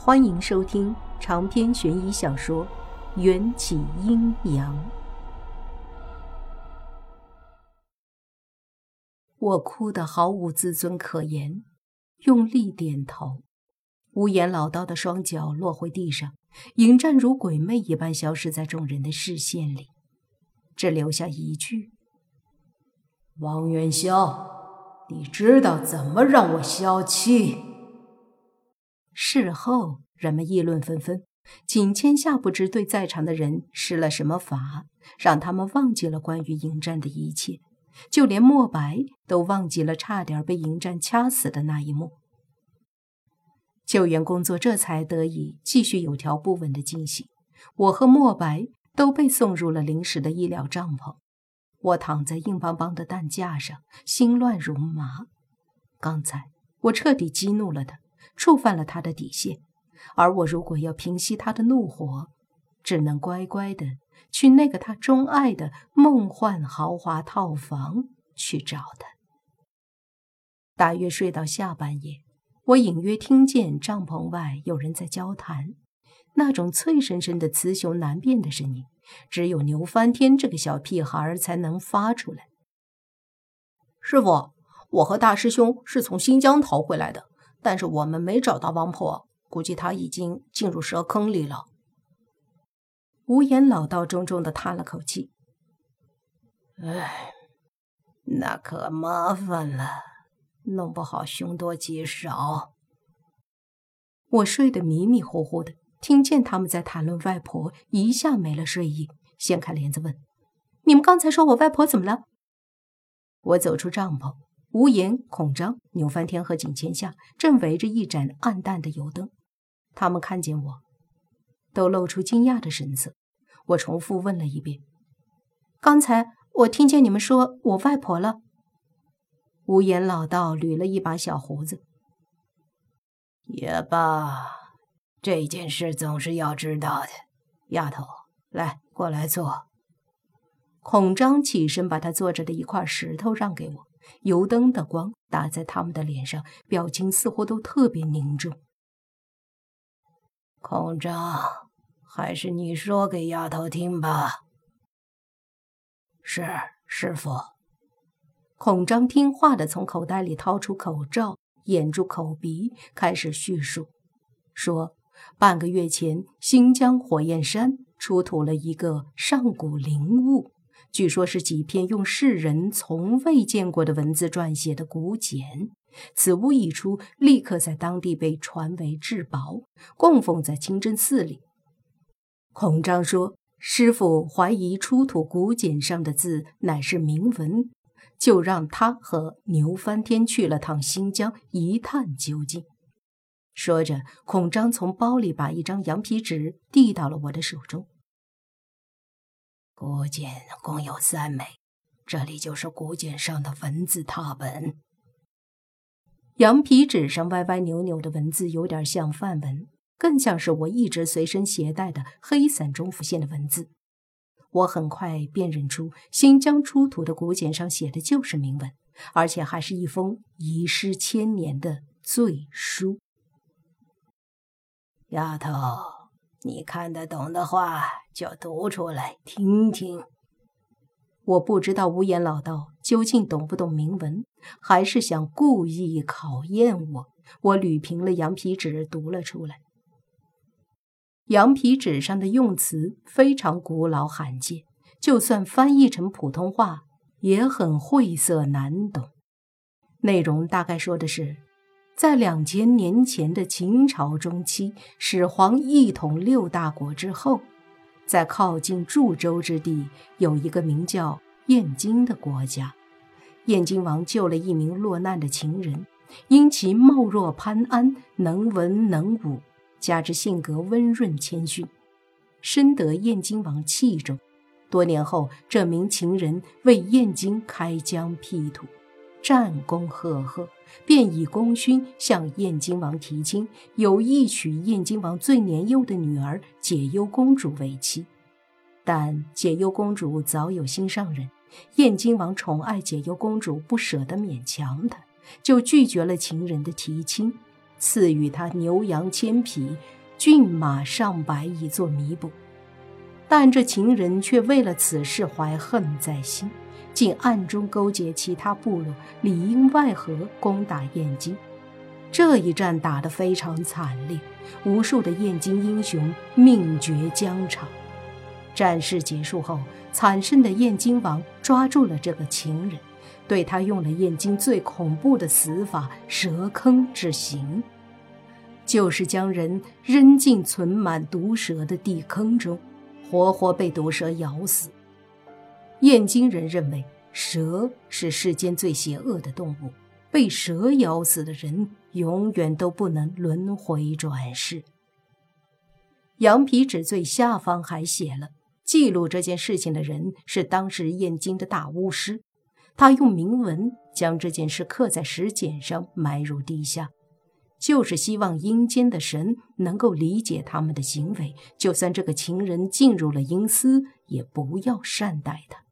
欢迎收听长篇悬疑小说《缘起阴阳》。我哭得毫无自尊可言，用力点头。无言老道的双脚落回地上，迎战如鬼魅一般消失在众人的视线里，只留下一句：“王元宵，你知道怎么让我消气？”事后，人们议论纷纷。景千夏不知对在场的人施了什么法，让他们忘记了关于迎战的一切，就连莫白都忘记了差点被迎战掐死的那一幕。救援工作这才得以继续有条不紊的进行。我和莫白都被送入了临时的医疗帐篷。我躺在硬邦邦的担架上，心乱如麻。刚才我彻底激怒了他。触犯了他的底线，而我如果要平息他的怒火，只能乖乖的去那个他钟爱的梦幻豪华套房去找他。大约睡到下半夜，我隐约听见帐篷外有人在交谈，那种脆生生的、雌雄难辨的声音，只有牛翻天这个小屁孩才能发出来。师傅，我和大师兄是从新疆逃回来的。但是我们没找到王婆，估计她已经进入蛇坑里了。无言老道重重的叹了口气：“唉，那可麻烦了，弄不好凶多吉少。”我睡得迷迷糊糊的，听见他们在谈论外婆，一下没了睡意，掀开帘子问：“你们刚才说我外婆怎么了？”我走出帐篷。无言、孔章、牛翻天和景千夏正围着一盏暗淡的油灯，他们看见我，都露出惊讶的神色。我重复问了一遍：“刚才我听见你们说我外婆了。”无言老道捋了一把小胡子：“也罢，这件事总是要知道的。丫头，来，过来坐。”孔章起身，把他坐着的一块石头让给我。油灯的光打在他们的脸上，表情似乎都特别凝重。孔章，还是你说给丫头听吧。是师傅。孔章听话的从口袋里掏出口罩，掩住口鼻，开始叙述，说：半个月前，新疆火焰山出土了一个上古灵物。据说是几篇用世人从未见过的文字撰写的古简，此物一出，立刻在当地被传为至宝，供奉在清真寺里。孔章说：“师傅怀疑出土古简上的字乃是铭文，就让他和牛翻天去了趟新疆，一探究竟。”说着，孔章从包里把一张羊皮纸递到了我的手中。古简共有三枚，这里就是古简上的文字拓本。羊皮纸上歪歪扭扭的文字，有点像梵文，更像是我一直随身携带的黑伞中浮现的文字。我很快辨认出，新疆出土的古简上写的就是铭文，而且还是一封遗失千年的罪书。丫头，你看得懂的话。就读出来听听。我不知道无言老道究竟懂不懂铭文，还是想故意考验我。我捋平了羊皮纸，读了出来。羊皮纸上的用词非常古老罕见，就算翻译成普通话也很晦涩难懂。内容大概说的是，在两千年前的秦朝中期，始皇一统六大国之后。在靠近祝州之地，有一个名叫燕京的国家。燕京王救了一名落难的情人，因其貌若潘安，能文能武，加之性格温润谦逊，深得燕京王器重。多年后，这名情人为燕京开疆辟土，战功赫赫，便以功勋向燕京王提亲，有意娶燕京王最年幼的女儿解忧公主为妻。但解忧公主早有心上人，燕京王宠爱解忧公主，不舍得勉强她，就拒绝了情人的提亲。赐予他牛羊千匹、骏马上百以作弥补。但这情人却为了此事怀恨在心，竟暗中勾结其他部落，里应外合攻打燕京。这一战打得非常惨烈，无数的燕京英雄命绝疆场。战事结束后，惨胜的燕京王抓住了这个情人，对他用了燕京最恐怖的死法——蛇坑之刑，就是将人扔进存满毒蛇的地坑中。活活被毒蛇咬死。燕京人认为蛇是世间最邪恶的动物，被蛇咬死的人永远都不能轮回转世。羊皮纸最下方还写了，记录这件事情的人是当时燕京的大巫师，他用铭文将这件事刻在石简上，埋入地下。就是希望阴间的神能够理解他们的行为，就算这个情人进入了阴司，也不要善待他。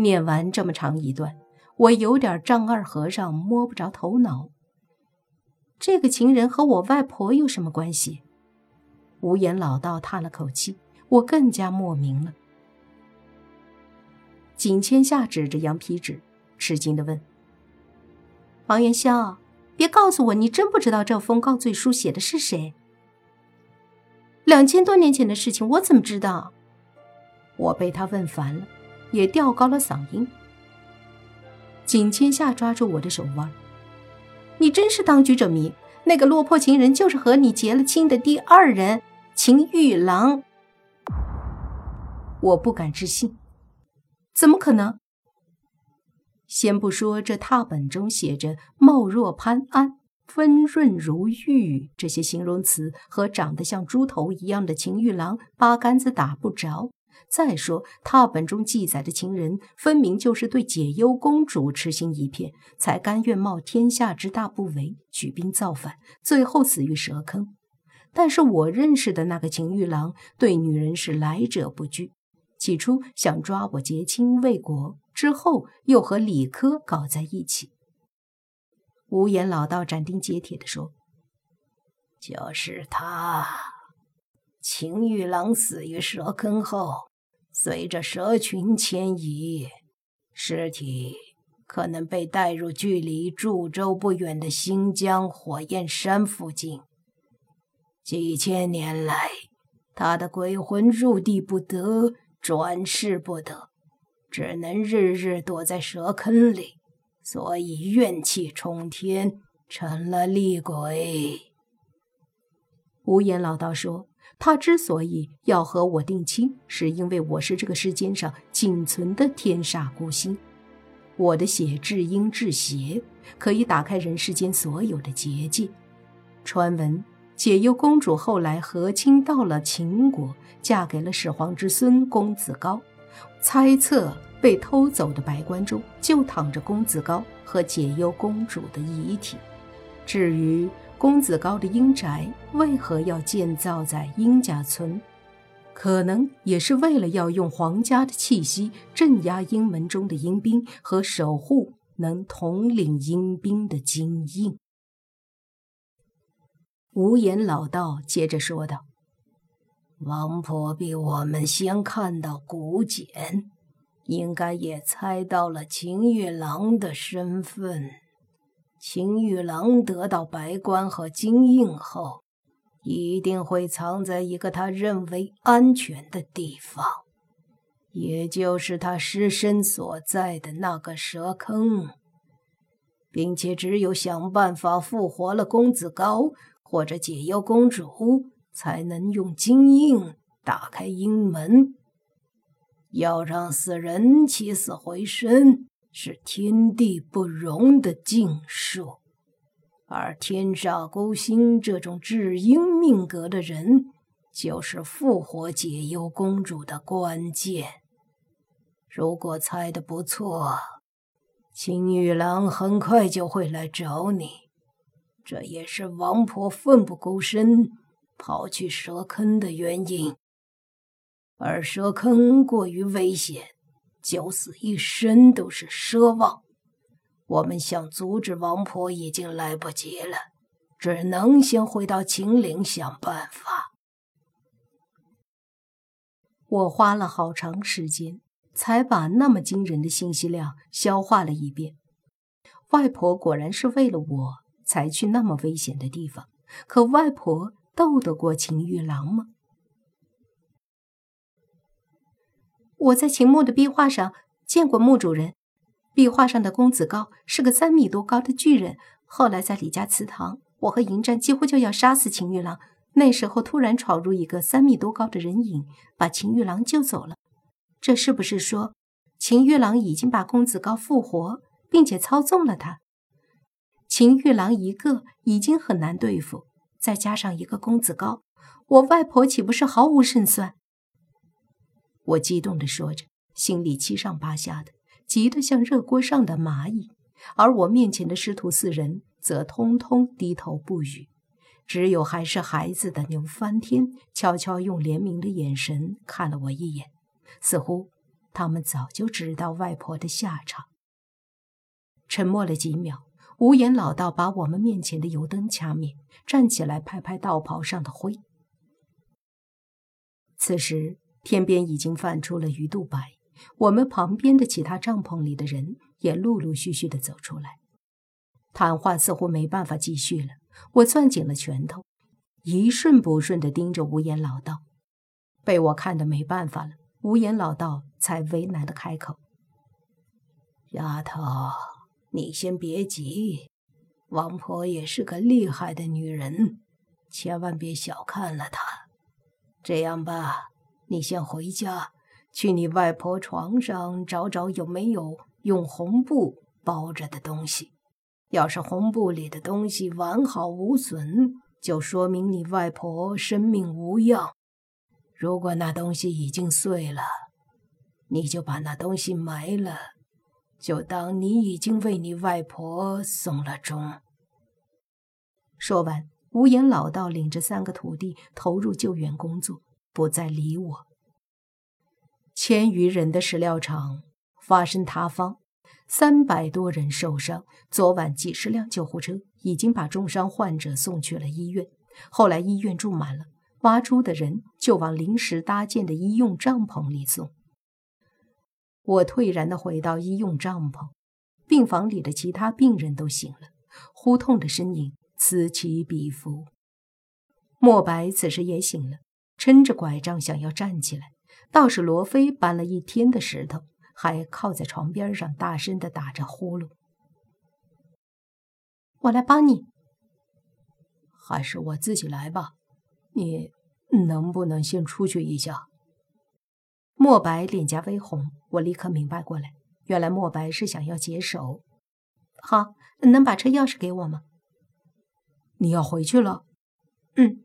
念完这么长一段，我有点丈二和尚摸不着头脑。这个情人和我外婆有什么关系？无言老道叹了口气，我更加莫名了。景千夏指着羊皮纸，吃惊地问：“王元宵。”别告诉我，你真不知道这封告罪书写的是谁？两千多年前的事情，我怎么知道？我被他问烦了，也调高了嗓音。景千夏抓住我的手腕：“你真是当局者迷！那个落魄情人就是和你结了亲的第二人秦玉郎。”我不敢置信，怎么可能？先不说这拓本中写着“貌若潘安，温润如玉”这些形容词和长得像猪头一样的秦玉郎八竿子打不着，再说拓本中记载的情人分明就是对解忧公主痴心一片，才甘愿冒天下之大不韪，举兵造反，最后死于蛇坑。但是我认识的那个秦玉郎对女人是来者不拒，起初想抓我结亲未果。之后又和李科搞在一起。无言老道斩钉截铁地说：“就是他，秦玉郎死于蛇坑后，随着蛇群迁移，尸体可能被带入距离驻州不远的新疆火焰山附近。几千年来，他的鬼魂入地不得，转世不得。”只能日日躲在蛇坑里，所以怨气冲天，成了厉鬼。无言老道说：“他之所以要和我定亲，是因为我是这个世间上仅存的天煞孤星，我的血至阴至邪，可以打开人世间所有的结界。传闻解忧公主后来和亲到了秦国，嫁给了始皇之孙公子高。”猜测被偷走的白棺中就躺着公子高和解忧公主的遗体。至于公子高的阴宅为何要建造在殷家村，可能也是为了要用皇家的气息镇压阴门中的阴兵和守护能统领阴兵的精英。无言老道接着说道。王婆比我们先看到古简，应该也猜到了秦玉郎的身份。秦玉郎得到白冠和金印后，一定会藏在一个他认为安全的地方，也就是他尸身所在的那个蛇坑，并且只有想办法复活了公子高或者解忧公主。才能用金印打开阴门。要让死人起死回生，是天地不容的禁术。而天煞孤星这种至阴命格的人，就是复活解忧公主的关键。如果猜的不错，青玉郎很快就会来找你。这也是王婆奋不顾身。跑去蛇坑的原因，而蛇坑过于危险，九死一生都是奢望。我们想阻止王婆已经来不及了，只能先回到秦岭想办法。我花了好长时间，才把那么惊人的信息量消化了一遍。外婆果然是为了我才去那么危险的地方，可外婆斗得过秦玉郎吗？我在秦墓的壁画上见过墓主人，壁画上的公子高是个三米多高的巨人。后来在李家祠堂，我和迎战几乎就要杀死秦玉郎，那时候突然闯入一个三米多高的人影，把秦玉郎救走了。这是不是说秦玉郎已经把公子高复活？并且操纵了他，秦玉郎一个已经很难对付，再加上一个公子高，我外婆岂不是毫无胜算？我激动地说着，心里七上八下的，急得像热锅上的蚂蚁。而我面前的师徒四人则通通低头不语，只有还是孩子的牛翻天悄悄用怜悯的眼神看了我一眼，似乎他们早就知道外婆的下场。沉默了几秒，无言老道把我们面前的油灯掐灭，站起来拍拍道袍上的灰。此时天边已经泛出了鱼肚白，我们旁边的其他帐篷里的人也陆陆续续的走出来。谈话似乎没办法继续了，我攥紧了拳头，一瞬不瞬的盯着无言老道。被我看的没办法了，无言老道才为难的开口：“丫头。”你先别急，王婆也是个厉害的女人，千万别小看了她。这样吧，你先回家，去你外婆床上找找有没有用红布包着的东西。要是红布里的东西完好无损，就说明你外婆生命无恙。如果那东西已经碎了，你就把那东西埋了。就当你已经为你外婆送了终。说完，无言老道领着三个徒弟投入救援工作，不再理我。千余人的石料厂发生塌方，三百多人受伤。昨晚几十辆救护车已经把重伤患者送去了医院。后来医院住满了，挖出的人就往临时搭建的医用帐篷里送。我退然地回到医用帐篷，病房里的其他病人都醒了，呼痛的身影此起彼伏。莫白此时也醒了，撑着拐杖想要站起来。倒是罗非搬了一天的石头，还靠在床边上，大声的打着呼噜。我来帮你，还是我自己来吧？你能不能先出去一下？莫白脸颊微红，我立刻明白过来，原来莫白是想要解手。好，能把车钥匙给我吗？你要回去了？嗯，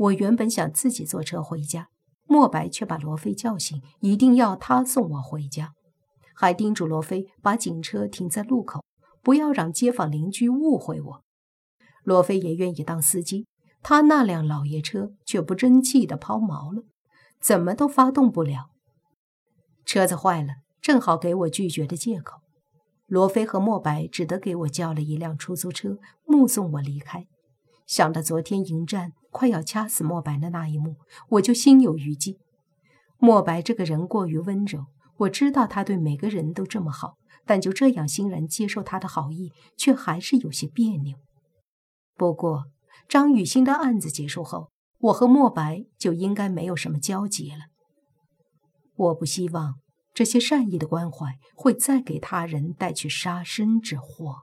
我原本想自己坐车回家，莫白却把罗非叫醒，一定要他送我回家，还叮嘱罗非把警车停在路口，不要让街坊邻居误会我。罗非也愿意当司机，他那辆老爷车却不争气的抛锚了。怎么都发动不了，车子坏了，正好给我拒绝的借口。罗非和莫白只得给我叫了一辆出租车，目送我离开。想到昨天迎战快要掐死莫白的那一幕，我就心有余悸。莫白这个人过于温柔，我知道他对每个人都这么好，但就这样欣然接受他的好意，却还是有些别扭。不过张雨欣的案子结束后。我和莫白就应该没有什么交集了。我不希望这些善意的关怀会再给他人带去杀身之祸。